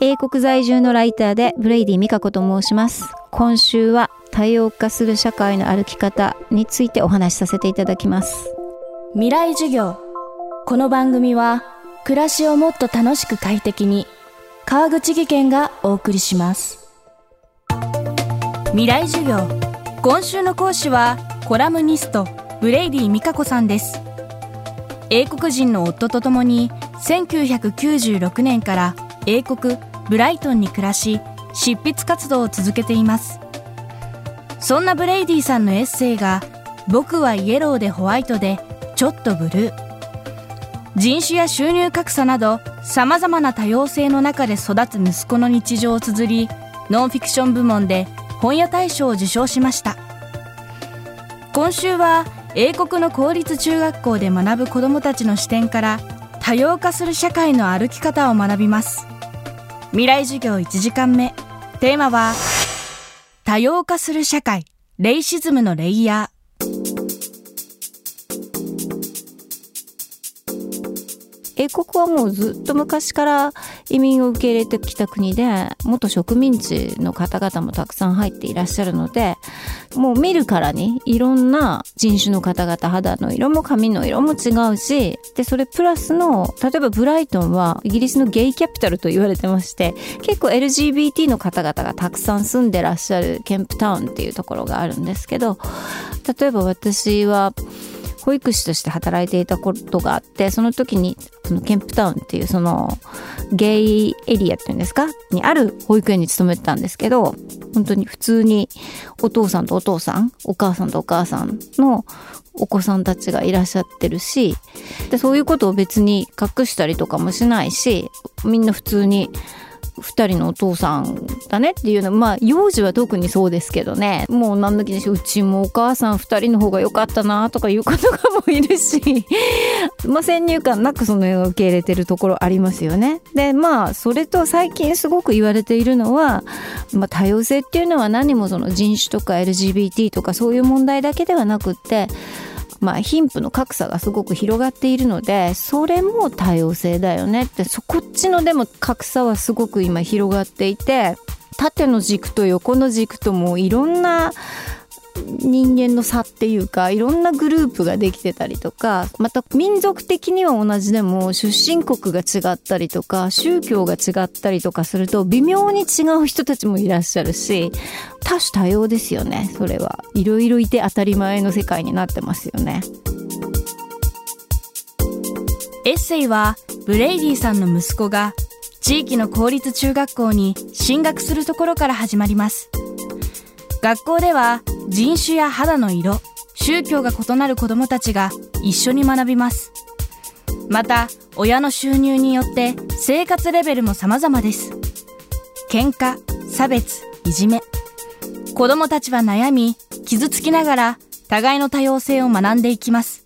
英国在住のライターでブレイディみかこと申します。今週は多様化する社会の歩き方についてお話しさせていただきます。未来授業。この番組は暮らしをもっと楽しく快適に川口技研がお送りします。未来授業。今週の講師はコラムニストブレイディみかこさんです。英国人の夫と共に1996年から英国ブライトンに暮らし執筆活動を続けています。そんなブレイディさんのエッセイが「僕はイエローでホワイトでちょっとブルー」人種や収入格差など様々な多様性の中で育つ息子の日常を綴りノンフィクション部門で本屋大賞を受賞しました。今週は英国の公立中学校で学ぶ子どもたちの視点から多様化する社会の歩き方を学びます。未来授業1時間目。テーマは多様化する社会。レイシズムのレイヤ英国はもうずっと昔から移民を受け入れてきた国で元植民地の方々もたくさん入っていらっしゃるのでもう見るからにいろんな人種の方々肌の色も髪の色も違うしでそれプラスの例えばブライトンはイギリスのゲイキャピタルと言われてまして結構 LGBT の方々がたくさん住んでらっしゃるケンプタウンっていうところがあるんですけど例えば私は保育士として働いていたことがあってその時にそのケンプタウンっていうそのゲイエリアっていうんですか？にある保育園に勤めてたんですけど本当に普通にお父さんとお父さんお母さんとお母さんのお子さんたちがいらっしゃってるしでそういうことを別に隠したりとかもしないしみんな普通に2人のお父さんだねっていうのまあ幼児は特にそうですけどねもう何だけでしょうちもお母さん2人の方が良かったなとかいう方がもいるし まあ先入観なくその絵を受け入れてるところありますよね。でまあそれと最近すごく言われているのは、まあ、多様性っていうのは何もその人種とか LGBT とかそういう問題だけではなくってまあ、貧富の格差がすごく広がっているのでそれも多様性だよねってそこっちのでも格差はすごく今広がっていて縦の軸と横の軸ともいろんな人間の差っていうかいろんなグループができてたりとかまた民族的には同じでも出身国が違ったりとか宗教が違ったりとかすると微妙に違う人たちもいらっしゃるし多種多様ですよねそれは。いろいろいて当たり前の世界になってますよね。エッセイはブレイディさんの息子が地域の公立中学校に進学するところから始まります。学校では人種や肌の色宗教が異なる子どもたちが一緒に学びます。また親の収入によって生活レベルも様々です。喧嘩差別いじめ。子どもたちは悩み傷つきながら互いの多様性を学んでいきます。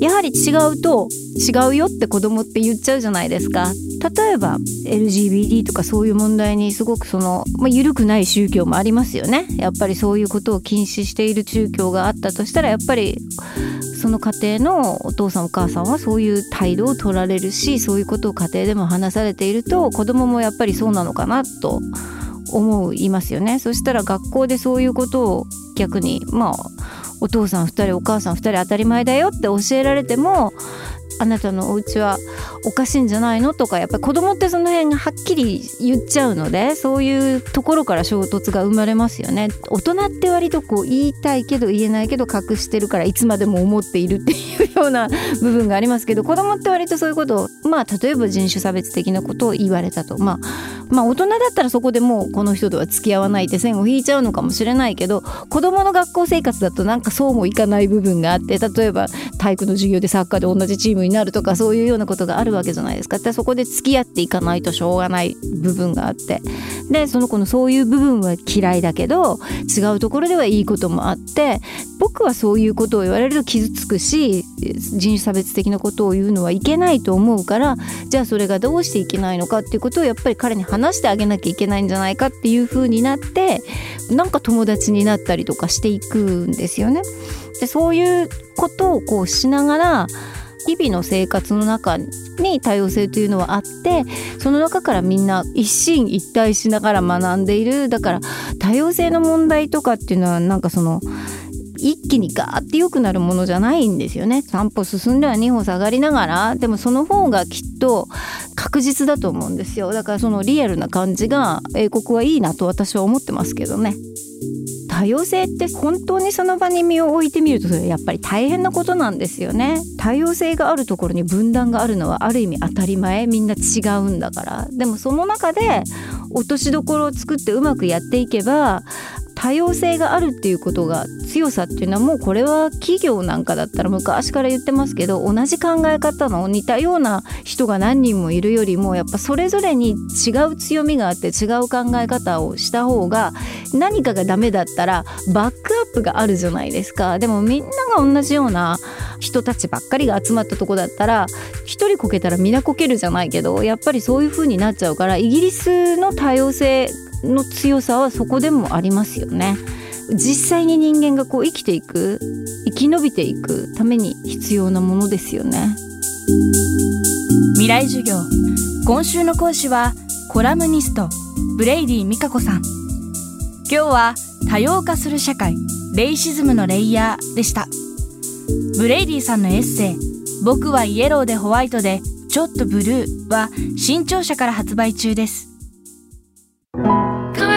やはり違うと違うよって子供って言っちゃうじゃないですか。例えば LGBT とかそういう問題にすごくその、まあ、緩くない宗教もありますよね。やっぱりそういうことを禁止している宗教があったとしたらやっぱりその家庭のお父さんお母さんはそういう態度を取られるしそういうことを家庭でも話されていると子供もやっぱりそうなのかなと思いますよね。そしたら学校でそういうことを逆にまあお父さん2人お母さん2人当たり前だよって教えられてもあなたのお家はおかしいんじゃないの？とかやっぱり子供ってその辺がはっきり言っちゃうのでそういうところから衝突が生まれますよね。大人って割とこう言いたいけど言えないけど隠してるからいつまでも思っているっていうような部分がありますけど子供って割とそういうことをまあ例えば人種差別的なことを言われたと。まあまあ大人だったらそこでもうこの人とは付き合わないって線を引いちゃうのかもしれないけど子供の学校生活だとなんかそうもいかない部分があって例えば体育の授業でサッカーで同じチームになるとかそういうようなことがあるわけじゃないですか。でそこで付き合っていかないとしょうがない部分があって。でその子のそういう部分は嫌いだけど違うところではいいこともあって僕はそういうことを言われると傷つくし人種差別的なことを言うのはいけないと思うからじゃあそれがどうしていけないのかっていうことをやっぱり彼に話してあげなきゃいけないんじゃないかっていう風になってなんか友達になったりとかしていくんですよね。でそういうことをこうしながら日々の生活の中に多様性というのはあってその中からみんな一進一退しながら学んでいるだから多様性の問題とかっていうのはなんかその一気にガーって良くなるものじゃないんですよね。3歩進んでは2歩下がりながら。でもその方がきっと確実だと思うんですよ。だからそのリアルな感じが英国はいいなと私は思ってますけどね。多様性って本当にその場に身を置いてみるとそれやっぱり大変なことなんですよね。多様性があるところに分断があるのはある意味当たり前。みんな違うんだから。でもその中で落としどころを作ってうまくやっていけば多様性があるっていうことが強さっていうのはもうこれは企業なんかだったら昔から言ってますけど同じ考え方の似たような人が何人もいるよりもやっぱそれぞれに違う強みがあって違う考え方をした方が何かがダメだったらバックアップがあるじゃないですか。でもみんなが同じような人たちばっかりが集まったとこだったら一人こけたら皆こけるじゃないけどやっぱりそういう風になっちゃうからイギリスの多様性の強さはそこでもありますよね。実際に人間がこう生きていく生き延びていくために必要なものですよね。未来授業。今週の講師はコラムニストブレイディみかこさん。今日は多様化する社会レイシズムのレイヤーでした。ブレイディさんのエッセイ僕はイエローでホワイトでちょっとブルーは新潮社から発売中です。